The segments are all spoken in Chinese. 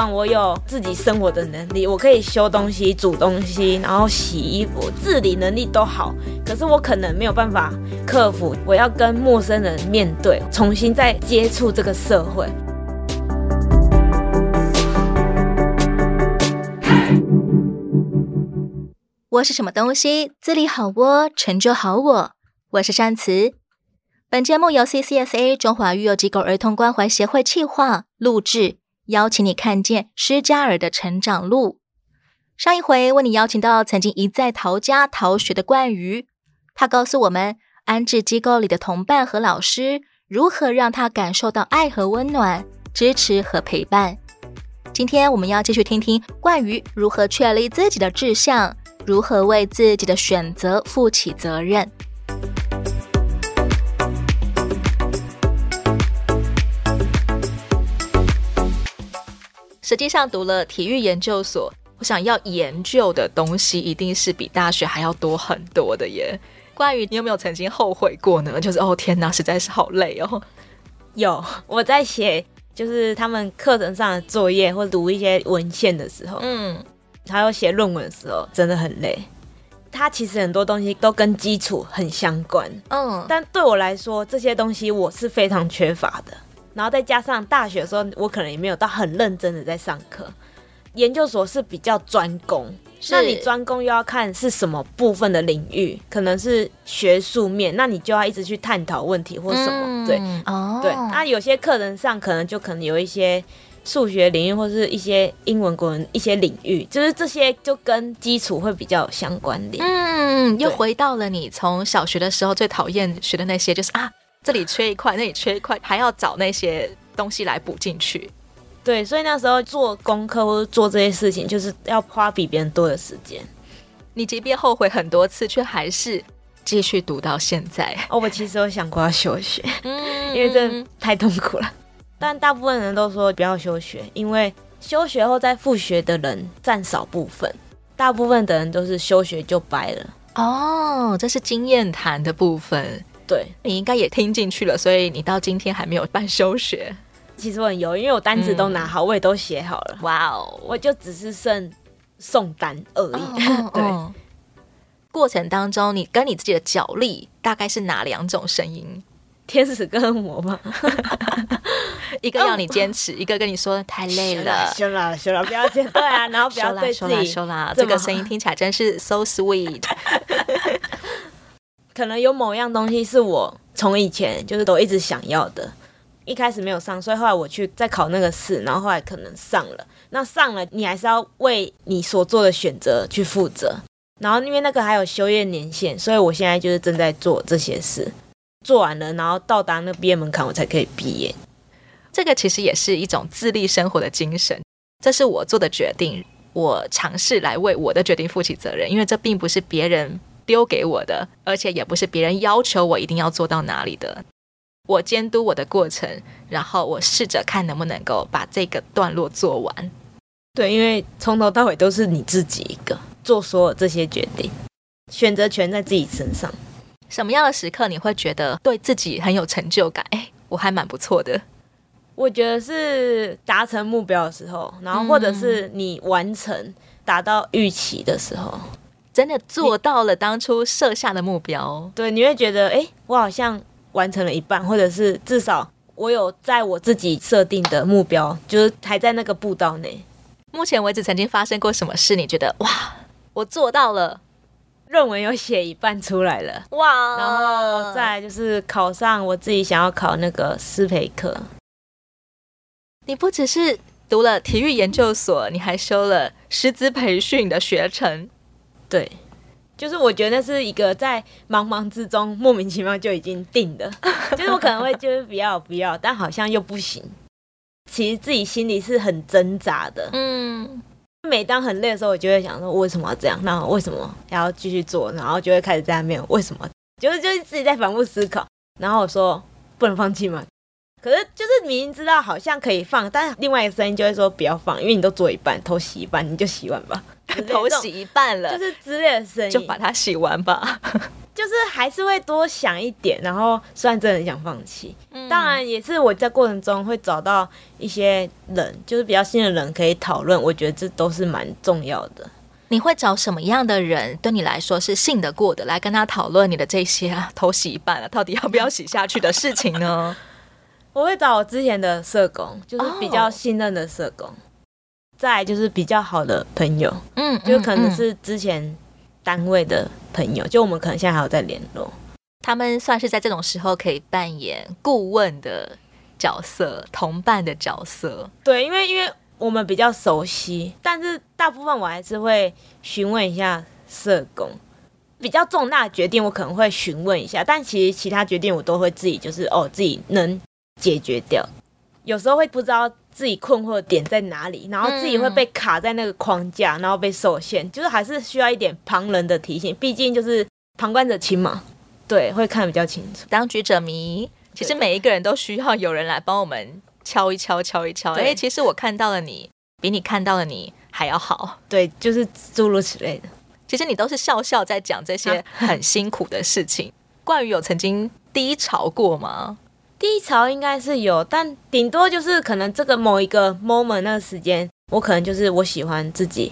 管我有自己生活的能力，我可以修东西、煮东西，然后洗衣服，自理能力都好，可是我可能没有办法克服我要跟陌生人面对，重新再接触这个社会。我是什么东西？自理好我，成就好我。我是善慈。本节目由 CCSA 中华育幼机构儿童关怀协会企划录制，邀请你看见施加尔的成长路。上一回为你邀请到曾经一再逃家逃学的冠瑜，他告诉我们安置机构里的同伴和老师如何让他感受到爱和温暖、支持和陪伴。今天我们要继续听听冠瑜如何确立自己的志向，如何为自己的选择负起责任。实际上读了体育研究所，我想要研究的东西一定是比大学还要多很多的耶。关于，你有没有曾经后悔过呢？就是哦天哪，实在是好累哦。有，我在写就是他们课程上的作业或读一些文献的时候，嗯，还有写论文的时候，真的很累。它其实很多东西都跟基础很相关，嗯，但对我来说，这些东西我是非常缺乏的。然后再加上大学的时候，我可能也没有到很认真的在上课。研究所是比较专攻，那你专攻又要看是什么部分的领域，可能是学术面，那你就要一直去探讨问题或什么。嗯、对，哦，对。那有些课程上可能就可能有一些数学领域或是一些英文、国文一些领域，就是这些就跟基础会比较相关联。嗯，又回到了你从小学的时候最讨厌学的那些，就是啊。这里缺一块，那里缺一块，还要找那些东西来补进去。对，所以那时候做功课或者做这些事情，就是要花比别人多的时间。你即便后悔很多次，却还是继续读到现在。哦，我其实有想过要休学，嗯，因为这太痛苦了。但大部分人都说不要休学，因为休学后再复学的人占少部分，大部分的人都是休学就掰了。哦，这是经验谈的部分。对，你应该也听进去了，所以你到今天还没有办休学。其实我很犹豫，因为我单子都拿好，嗯、我也都写好了。哇哦，我就只是剩送单而已。哦、对、哦，过程当中你跟你自己的脚力大概是哪两种声音？天使跟恶魔吗？一个要你坚持，哦、一个跟你说太累了，休了休了，不要这样。对啊，然后不要对自己休了休了，这个声音听起来真是 so sweet。可能有某样东西是我从以前就是都一直想要的，一开始没有上，所以后来我去再考那个试，然后后来可能上了。那上了，你还是要为你所做的选择去负责。然后因为那个还有修业年限，所以我现在就是正在做这些事，做完了，然后到达那毕业门槛，我才可以毕业。这个其实也是一种自立生活的精神。这是我做的决定，我尝试来为我的决定负起责任，因为这并不是别人。丢给我的，而且也不是别人要求我一定要做到哪里的。我监督我的过程，然后我试着看能不能够把这个段落做完。对，因为从头到尾都是你自己一个做所有这些决定，选择权在自己身上。什么样的时刻你会觉得对自己很有成就感？哎，我还蛮不错的。我觉得是达成目标的时候，然后或者是你完成达到预期的时候。真的做到了当初设下的目标，对，你会觉得，哎，我好像完成了一半，或者是至少我有在我自己设定的目标，就是还在那个步道内。目前为止，曾经发生过什么事？你觉得，哇，我做到了，论文有写一半出来了，哇，然后再就是考上我自己想要考那个师培课。你不只是读了体育研究所，你还修了师资培训的学程。对，就是我觉得那是一个在茫茫之中莫名其妙就已经定的，就是我可能会就是不要不要，但好像又不行。其实自己心里是很挣扎的，嗯。每当很累的时候，我就会想说，为什么要这样？那为什么还要继续做？然后就会开始在那边为什么？就是就是自己在反复思考。然后我说不能放弃嘛。可是就是明明知道好像可以放，但是另外一个声音就会说不要放，因为你都做一半，头洗一半，你就洗完吧。头洗一半了，就是之类的声音，就把它洗完吧。就是还是会多想一点，然后虽然真的很想放弃，嗯，当然也是我在过程中会找到一些人，就是比较信任的人可以讨论，我觉得这都是蛮重要的。你会找什么样的人对你来说是信得过的，来跟他讨论你的这些啊，头洗一半了，到底要不要洗下去的事情呢？我会找我之前的社工，就是比较信任的社工，oh. 再来就是比较好的朋友，嗯，就可能是之前单位的朋友，就我们可能现在还有在联络。他们算是在这种时候可以扮演顾问的角色、同伴的角色。对，因为因为我们比较熟悉，但是大部分我还是会询问一下社工。比较重大的决定，我可能会询问一下，但其实其他决定我都会自己就是哦，自己能。解决掉，有时候会不知道自己困惑的点在哪里，然后自己会被卡在那个框架，然后被受限，就是还是需要一点旁人的提醒，毕竟就是旁观者清嘛，对，会看得比较清楚。当局者迷，其实每一个人都需要有人来帮我们敲一敲，敲一敲。哎，其实我看到了你，比你看到了你还要好。对，就是诸如此类的。其实你都是笑笑在讲这些 很辛苦的事情。冠宇有曾经低潮过吗？低潮应该是有，但顶多就是可能这个某一个 moment 那个时间，我可能就是我喜欢自己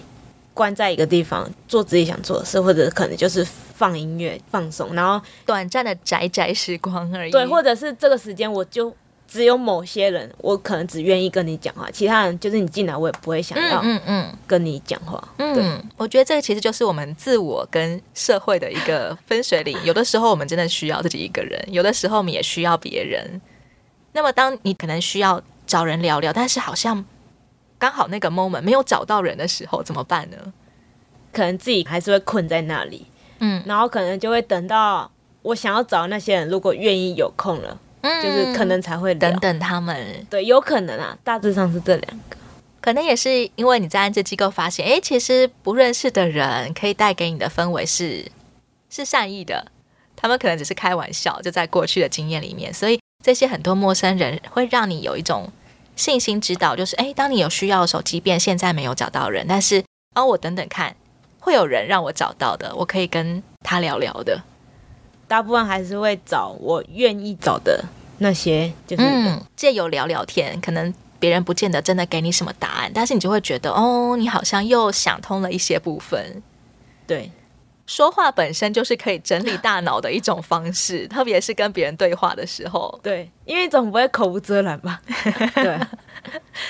关在一个地方做自己想做的事，或者可能就是放音乐放松，然后短暂的宅宅时光而已。对，或者是这个时间我就。只有某些人，我可能只愿意跟你讲话，其他人就是你进来，我也不会想要嗯嗯跟你讲话。嗯，对，我觉得这个其实就是我们自我跟社会的一个分水岭。有的时候我们真的需要自己一个人，有的时候我们也需要别人。那么当你可能需要找人聊聊，但是好像刚好那个 moment 没有找到人的时候，怎么办呢？可能自己还是会困在那里。嗯，然后可能就会等到我想要找那些人，如果愿意有空了。嗯，就是可能才会等等他们，对，有可能啊，大致上是这两个，可能也是因为你在安置机构发现，哎，其实不认识的人可以带给你的氛围是是善意的，他们可能只是开玩笑，就在过去的经验里面，所以这些很多陌生人会让你有一种信心指导，就是哎，当你有需要的时候，即便现在没有找到人，但是哦，我等等看，会有人让我找到的，我可以跟他聊聊的。大部分还是会找我愿意找的那些，就是借由聊聊天，可能别人不见得真的给你什么答案，但是你就会觉得哦，你好像又想通了一些部分。对，说话本身就是可以整理大脑的一种方式，特别是跟别人对话的时候。对，因为总不会口无遮拦吧？对，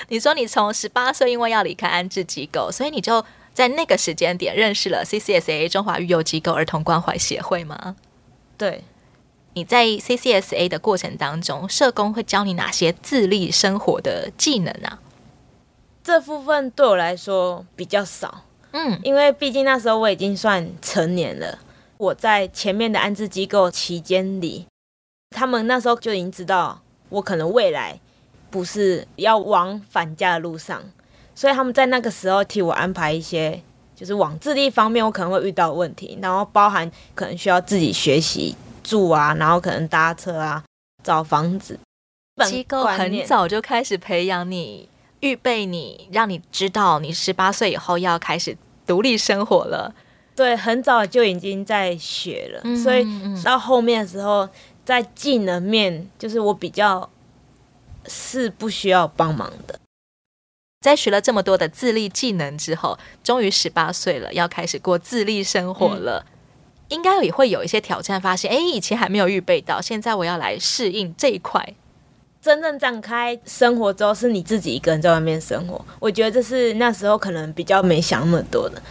你说你从十八岁因为要离开安置机构，所以你就在那个时间点认识了 CCSA 中华育幼机构儿童关怀协会吗？对，你在 CCSA 的过程当中，社工会教你哪些自立生活的技能啊？这部分对我来说比较少，嗯，因为毕竟那时候我已经算成年了。我在前面的安置机构期间里，他们那时候就已经知道我可能未来不是要往返家的路上，所以他们在那个时候替我安排一些。就是往自立方面，我可能会遇到问题，然后包含可能需要自己学习住啊，然后可能搭车啊，找房子。机构很早就开始培养你，预备你，让你知道你十八岁以后要开始独立生活了。对，很早就已经在学了，嗯、所以到后面的时候，在技能面，就是我比较是不需要帮忙的。在学了这么多的自立技能之后，终于十八岁了，要开始过自立生活了。嗯、应该也会有一些挑战，发现哎，以前还没有预备到，现在我要来适应这一块。真正展开生活之后，是你自己一个人在外面生活。我觉得这是那时候可能比较没想那么多的。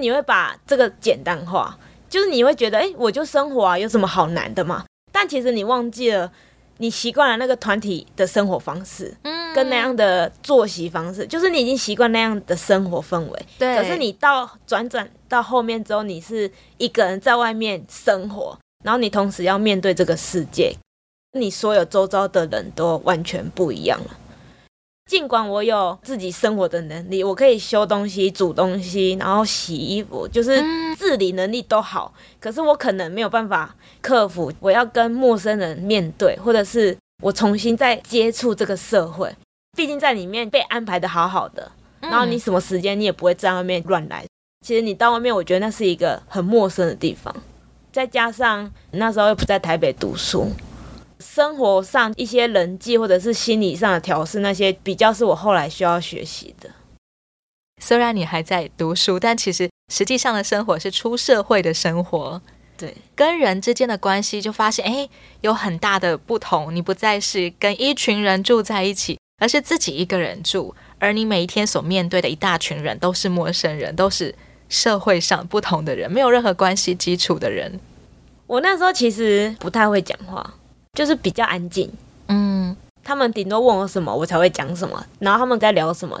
你会把这个简单化，就是你会觉得哎，我就生活啊，有什么好难的嘛？但其实你忘记了。你习惯了那个团体的生活方式，嗯，跟那样的作息方式，就是你已经习惯那样的生活氛围。对。可是你到转转到后面之后，你是一个人在外面生活，然后你同时要面对这个世界，你所有周遭的人都完全不一样了。尽管我有自己生活的能力，我可以修东西、煮东西，然后洗衣服，就是自理能力都好。可是我可能没有办法克服我要跟陌生人面对，或者是我重新再接触这个社会。毕竟在里面被安排的好好的，然后你什么时间你也不会在外面乱来。其实你到外面，我觉得那是一个很陌生的地方。再加上那时候又不在台北读书，生活上一些人际或者是心理上的调试，那些比较是我后来需要学习的。虽然你还在读书，但其实实际上的生活是出社会的生活。对，跟人之间的关系就发现，哎，有很大的不同。你不再是跟一群人住在一起，而是自己一个人住。而你每一天所面对的一大群人都是陌生人，都是社会上不同的人，没有任何关系基础的人。我那时候其实不太会讲话，就是比较安静。嗯，他们顶多问我什么，我才会讲什么。然后他们在聊什么，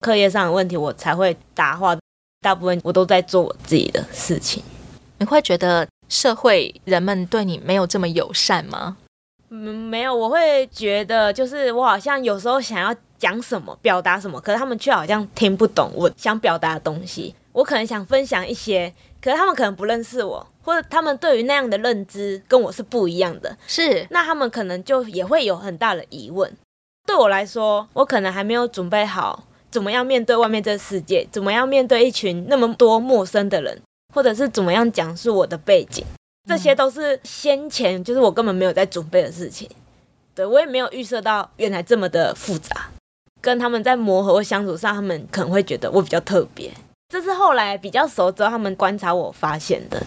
课业上的问题，我才会答话。大部分我都在做我自己的事情。你会觉得社会人们对你没有这么友善吗？嗯，没有，我会觉得就是我好像有时候想要讲什么，表达什么，可是他们却好像听不懂我想表达的东西。我可能想分享一些，可是他们可能不认识我，或者他们对于那样的认知跟我是不一样的。是，那他们可能就也会有很大的疑问。对我来说，我可能还没有准备好怎么样面对外面这个世界，怎么样面对一群那么多陌生的人。或者是怎么样讲述我的背景，这些都是先前就是我根本没有在准备的事情。对，我也没有预设到原来这么的复杂，跟他们在磨合或相处上，他们可能会觉得我比较特别。这是后来比较熟之后，他们观察我发现的。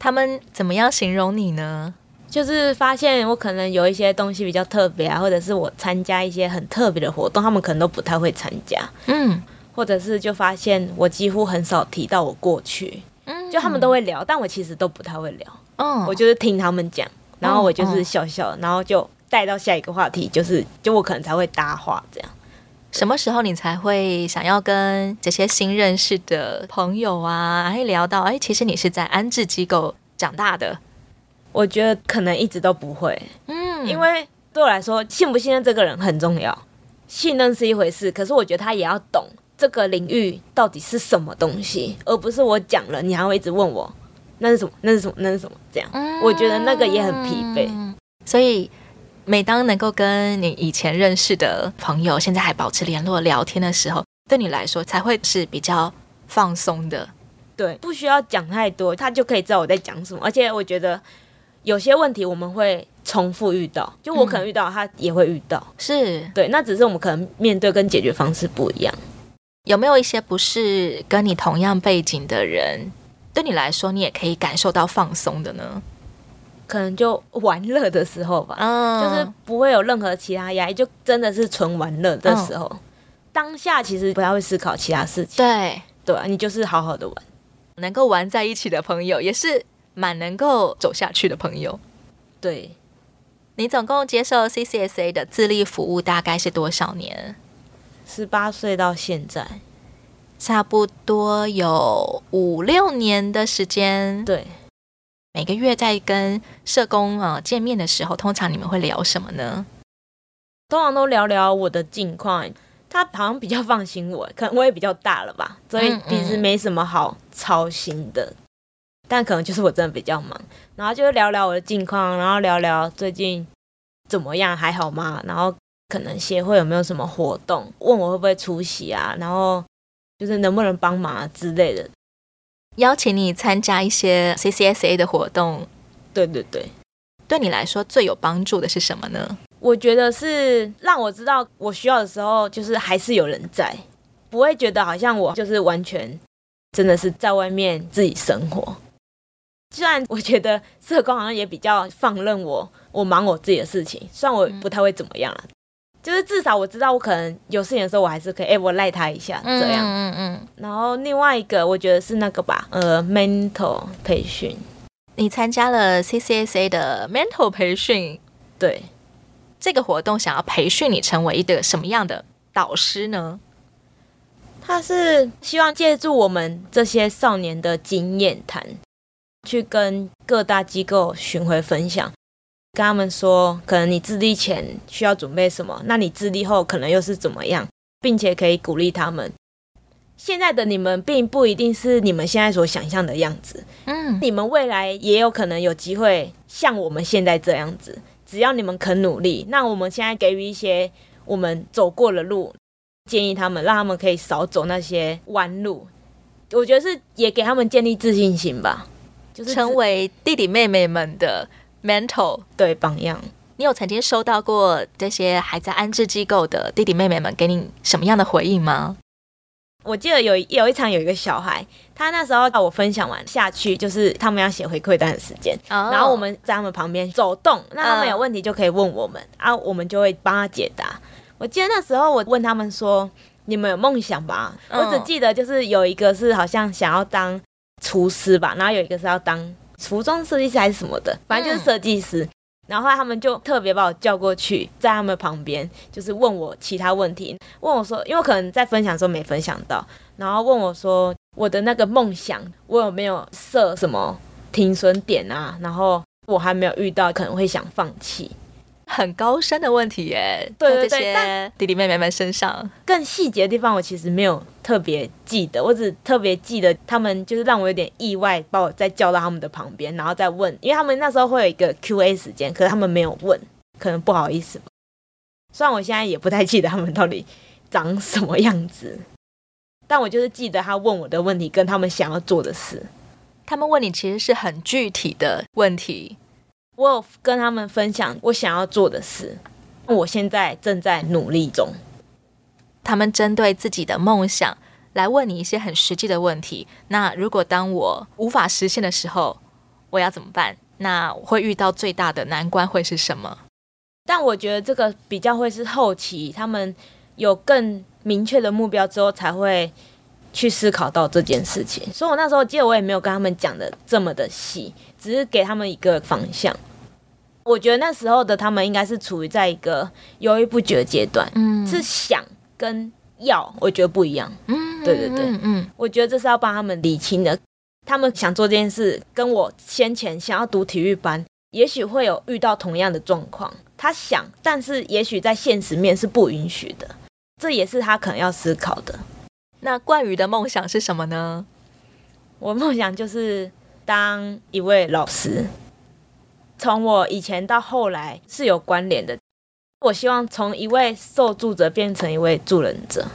他们怎么样形容你呢？就是发现我可能有一些东西比较特别啊，或者是我参加一些很特别的活动，他们可能都不太会参加。嗯。或者是就发现我几乎很少提到我过去，嗯，就他们都会聊，但我其实都不太会聊，嗯，我就是听他们讲，然后我就是笑笑，然后就带到下一个话题，就是就我可能才会搭话这样。什么时候你才会想要跟这些新认识的朋友啊，哎聊到哎，其实你是在安置机构长大的？我觉得可能一直都不会，嗯，因为对我来说，信不信任这个人很重要，信任是一回事，可是我觉得他也要懂。这个领域到底是什么东西，而不是我讲了，你还会一直问我那是什么？那是什么？那是什么？这样，嗯，我觉得那个也很疲惫。所以，每当能够跟你以前认识的朋友，现在还保持联络、聊天的时候，对你来说才会是比较放松的。对，不需要讲太多，他就可以知道我在讲什么。而且，我觉得有些问题我们会重复遇到，就我可能遇到，他也会遇到。是对，那只是我们可能面对跟解决方式不一样。有没有一些不是跟你同样背景的人，对你来说，你也可以感受到放松的呢？可能就玩乐的时候吧，嗯，就是不会有任何其他压力，就真的是纯玩乐的时候。嗯，当下其实不太会思考其他事情，对。对，啊你就是好好的玩，能够玩在一起的朋友，也是蛮能够走下去的朋友。对，你总共接受 CCSA 的自立服务大概是多少年？十八岁到现在，差不多有五六年的时间。对，每个月在跟社工呃见面的时候，通常你们会聊什么呢？通常都聊聊我的近况。他好像比较放心我，可能我也比较大了吧，所以其实没什么好操心的。嗯嗯。但可能就是我真的比较忙，然后就聊聊我的近况，然后聊聊最近怎么样，还好吗？然后。可能协会有没有什么活动？问我会不会出席啊？然后就是能不能帮忙啊之类的，邀请你参加一些 CCSA 的活动。对对对，对你来说最有帮助的是什么呢？我觉得是让我知道我需要的时候，就是还是有人在，不会觉得好像我就是完全真的是在外面自己生活。虽然我觉得社工好像也比较放任我，我忙我自己的事情，虽然我不太会怎么样了。就是至少我知道，我可能有事情的时候，我还是可以，哎、欸，我赖他一下，这样。嗯嗯嗯。然后另外一个，我觉得是那个吧，呃，mental 培训。你参加了 CCSA 的 mental 培训，对。这个活动想要培训你成为一个什么样的导师呢？他是希望借助我们这些少年的经验谈，去跟各大机构巡回分享。跟他们说，可能你自立前需要准备什么，那你自立后可能又是怎么样，并且可以鼓励他们。现在的你们并不一定是你们现在所想象的样子，嗯，你们未来也有可能有机会像我们现在这样子。只要你们肯努力，那我们现在给予一些我们走过的路，建议他们，让他们可以少走那些弯路。我觉得是也给他们建立自信心吧。就是成为弟弟妹妹们的 mentor 对榜样。你有曾经收到过这些还在安置机构的弟弟妹妹们给你什么样的回应吗？我记得有有一场有一个小孩，他那时候我分享完下去，就是他们要写回馈单的时间，oh. 然后我们在他们旁边走动，那他们有问题就可以问我们，uh. 啊，我们就会帮他解答。我记得那时候我问他们说：“你们有梦想吧？” uh. 我只记得就是有一个是好像想要当厨师吧，然后有一个是要当服装设计师还是什么的，反正就是设计师。Uh. 然后他们就特别把我叫过去，在他们旁边，就是问我其他问题，问我说，因为我可能在分享的时候没分享到，然后问我说，我的那个梦想，我有没有设什么停损点啊？然后我还没有遇到，可能会想放弃。很高深的问题耶，对对对，弟弟妹妹们身上更细节的地方，我其实没有特别记得，我只特别记得他们就是让我有点意外，把我再叫到他们的旁边，然后再问，因为他们那时候会有一个 Q&A 时间，可是他们没有问，可能不好意思吧。虽然我现在也不太记得他们到底长什么样子，但我就是记得他问我的问题跟他们想要做的事。他们问你其实是很具体的问题。我有跟他们分享我想要做的事，我现在正在努力中。他们针对自己的梦想来问你一些很实际的问题。那如果当我无法实现的时候，我要怎么办？那我会遇到最大的难关会是什么？但我觉得这个比较会是后期，他们有更明确的目标之后才会去思考到这件事情。所以我那时候记得我也没有跟他们讲的这么的细。只是给他们一个方向，我觉得那时候的他们应该是处于在一个犹豫不决的阶段，嗯，是想跟要，我觉得不一样，嗯，对对对，嗯，嗯，我觉得这是要帮他们理清的。他们想做这件事，跟我先前想要读体育班，也许会有遇到同样的状况。他想，但是也许在现实面是不允许的，这也是他可能要思考的。那冠宇的梦想是什么呢？我梦想就是。当一位老师，从我以前到后来是有关联的。我希望从一位受助者变成一位助人者，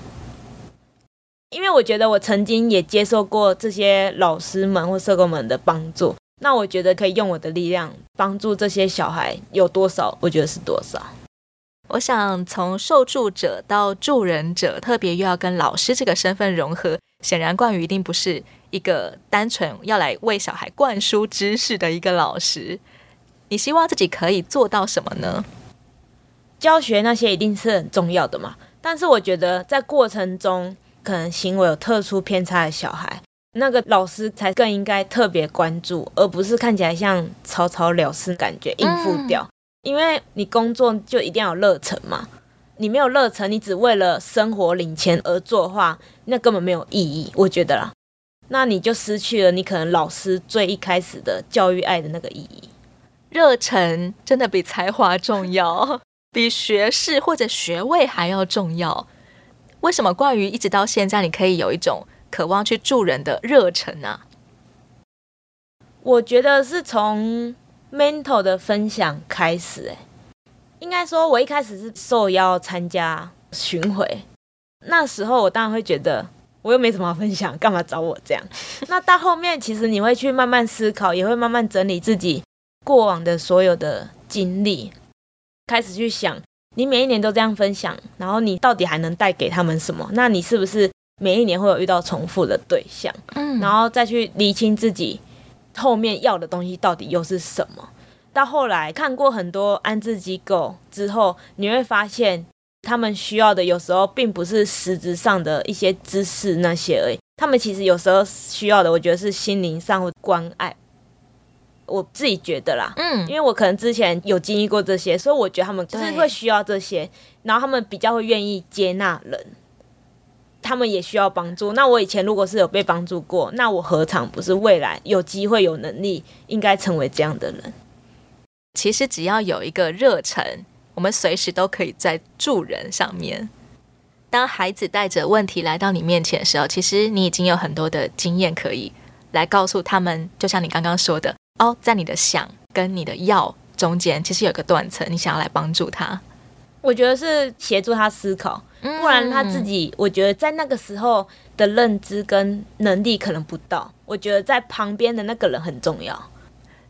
因为我觉得我曾经也接受过这些老师们或社工们的帮助。那我觉得可以用我的力量帮助这些小孩，有多少，我觉得是多少。我想从受助者到助人者，特别又要跟老师这个身份融合，显然冠宇一定不是。一个单纯要来为小孩灌输知识的一个老师，你希望自己可以做到什么呢？教学那些一定是很重要的嘛，但是我觉得在过程中可能行为有特殊偏差的小孩，那个老师才更应该特别关注，而不是看起来像草草了事感觉应付掉。嗯。因为你工作就一定要有热忱嘛，你没有热忱，你只为了生活领钱而做的话，那根本没有意义，我觉得啦。那你就失去了你可能老师最一开始的教育爱的那个意义。热忱真的比才华重要，比学士或者学位还要重要。为什么关于一直到现在，你可以有一种渴望去助人的热忱呢？我觉得是从 mentor 的分享开始。哎，应该说，我一开始是受邀参加巡回，那时候我当然会觉得。我又没什么好分享，干嘛找我这样？那到后面，其实你会去慢慢思考，也会慢慢整理自己过往的所有的经历，开始去想，你每一年都这样分享，然后你到底还能带给他们什么？那你是不是每一年会有遇到重复的对象？嗯，然后再去厘清自己后面要的东西到底又是什么？到后来看过很多安置机构之后，你会发现。他们需要的有时候并不是实质上的一些知识那些而已，他们其实有时候需要的，我觉得是心灵上的关爱。我自己觉得啦，嗯，因为我可能之前有经历过这些，所以我觉得他们就是会需要这些，然后他们比较会愿意接纳人，他们也需要帮助。那我以前如果是有被帮助过，那我何尝不是未来有机会有能力应该成为这样的人？其实只要有一个热忱。我们随时都可以在助人上面。当孩子带着问题来到你面前的时候，其实你已经有很多的经验可以来告诉他们。就像你刚刚说的，哦，在你的想跟你的要中间，其实有个断层，你想要来帮助他。我觉得是协助他思考，不然他自己，我觉得在那个时候的认知跟能力可能不到。我觉得在旁边的那个人很重要。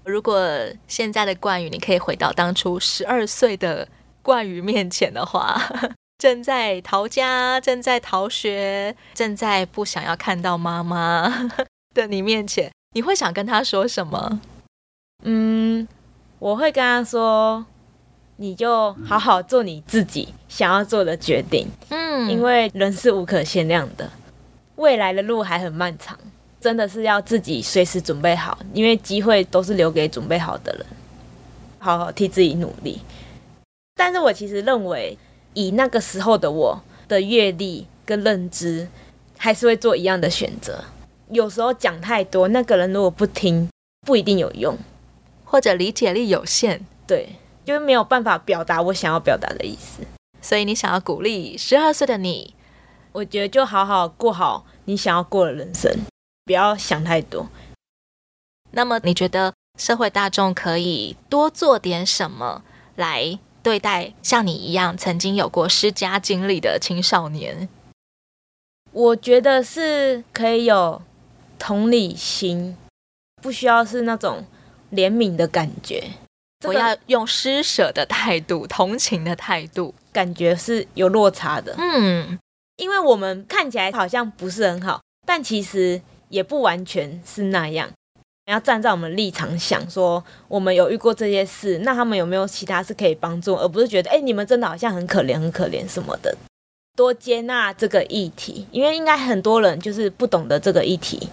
如果现在的冠宇，你可以回到当初十二岁的冠于面前的话，正在逃家，正在逃学，正在不想要看到妈妈 的你面前，你会想跟他说什么？嗯，我会跟他说。你就好好做你自己想要做的决定，嗯，因为人是无可限量的，未来的路还很漫长，真的是要自己随时准备好，因为机会都是留给准备好的人，好好替自己努力。但是我其实认为，以那个时候的我的阅历跟认知，还是会做一样的选择。有时候讲太多，那个人如果不听，不一定有用，或者理解力有限，对。就是没有办法表达我想要表达的意思，所以你想要鼓励十二岁的你，我觉得就好好过好你想要过的人生，不要想太多。那么你觉得社会大众可以多做点什么来对待像你一样曾经有过失家经历的青少年？我觉得是可以有同理心，不需要是那种怜悯的感觉。我要用施舍的态度、同情的态度，感觉是有落差的。嗯，因为我们看起来好像不是很好，但其实也不完全是那样。要站在我们立场想，说我们有遇过这些事，那他们有没有其他是可以帮助，而不是觉得哎，你们真的好像很可怜、很可怜什么的。多接纳这个议题，因为应该很多人就是不懂得这个议题。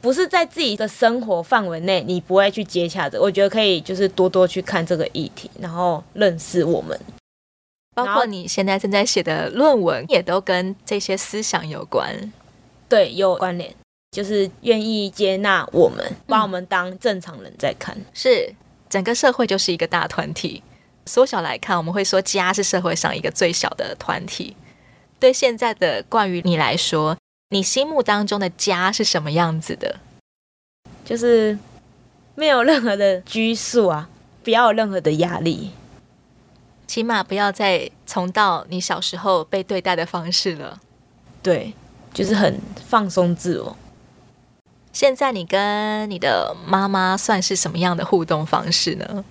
不是在自己的生活范围内，你不会去接洽的。我觉得可以，就是多多去看这个议题，然后认识我们。包括你现在正在写的论文，也都跟这些思想有关。对，有关联，就是愿意接纳我们，把我们当正常人在看。嗯，是，整个社会就是一个大团体。缩小来看，我们会说家是社会上一个最小的团体。对现在的冠于你来说。你心目当中的家是什么样子的？就是没有任何的拘束啊，不要有任何的压力，起码不要再重蹈你小时候被对待的方式了。对，就是很放松自我。现在你跟你的妈妈算是什么样的互动方式呢？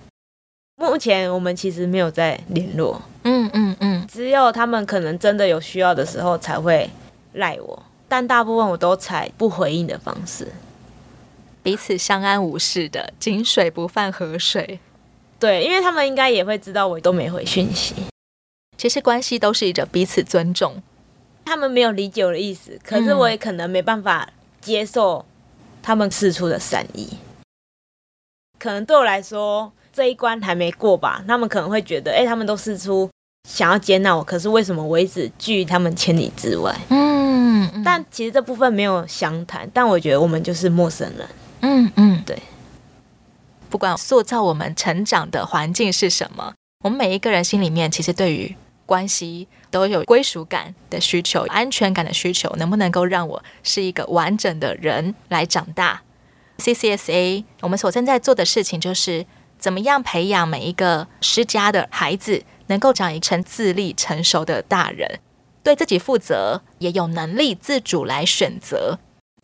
目前我们其实没有在联络。嗯嗯嗯，只有他们可能真的有需要的时候才会赖我。但大部分我都采不回应的方式，彼此相安无事的，井水不犯河水。对，因为他们应该也会知道我都没回讯息。其实关系都是一种彼此尊重。他们没有理解我的意思，可是我也可能没办法接受他们释出的善意。嗯、可能对我来说这一关还没过吧，他们可能会觉得，哎，他们都释出想要接纳我，可是为什么我一直拒他们千里之外？嗯。但其实这部分没有详谈，但我觉得我们就是陌生人。嗯嗯，对。不管塑造我们成长的环境是什么，我们每一个人心里面其实对于关系都有归属感的需求、安全感的需求。能不能够让我是一个完整的人来长大？CCSA 我们所正在做的事情就是怎么样培养每一个施家的孩子，能够长成自立成熟的大人。对自己负责，也有能力自主来选择。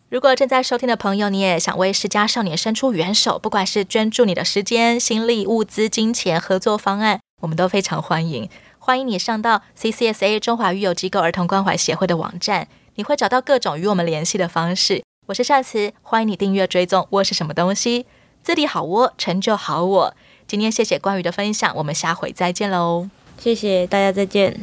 如果正在收听的朋友，你也想为施家少年伸出援手，不管是捐助你的时间、心力、物资、金钱、合作方案，我们都非常欢迎。欢迎你上到 CCSA 中华育幼机构儿童关怀协会的网站，你会找到各种与我们联系的方式。我是善慈，欢迎你订阅追踪。窝是什么东西？自立好窝，成就好我。今天谢谢关宇的分享，我们下回再见喽！谢谢大家，再见。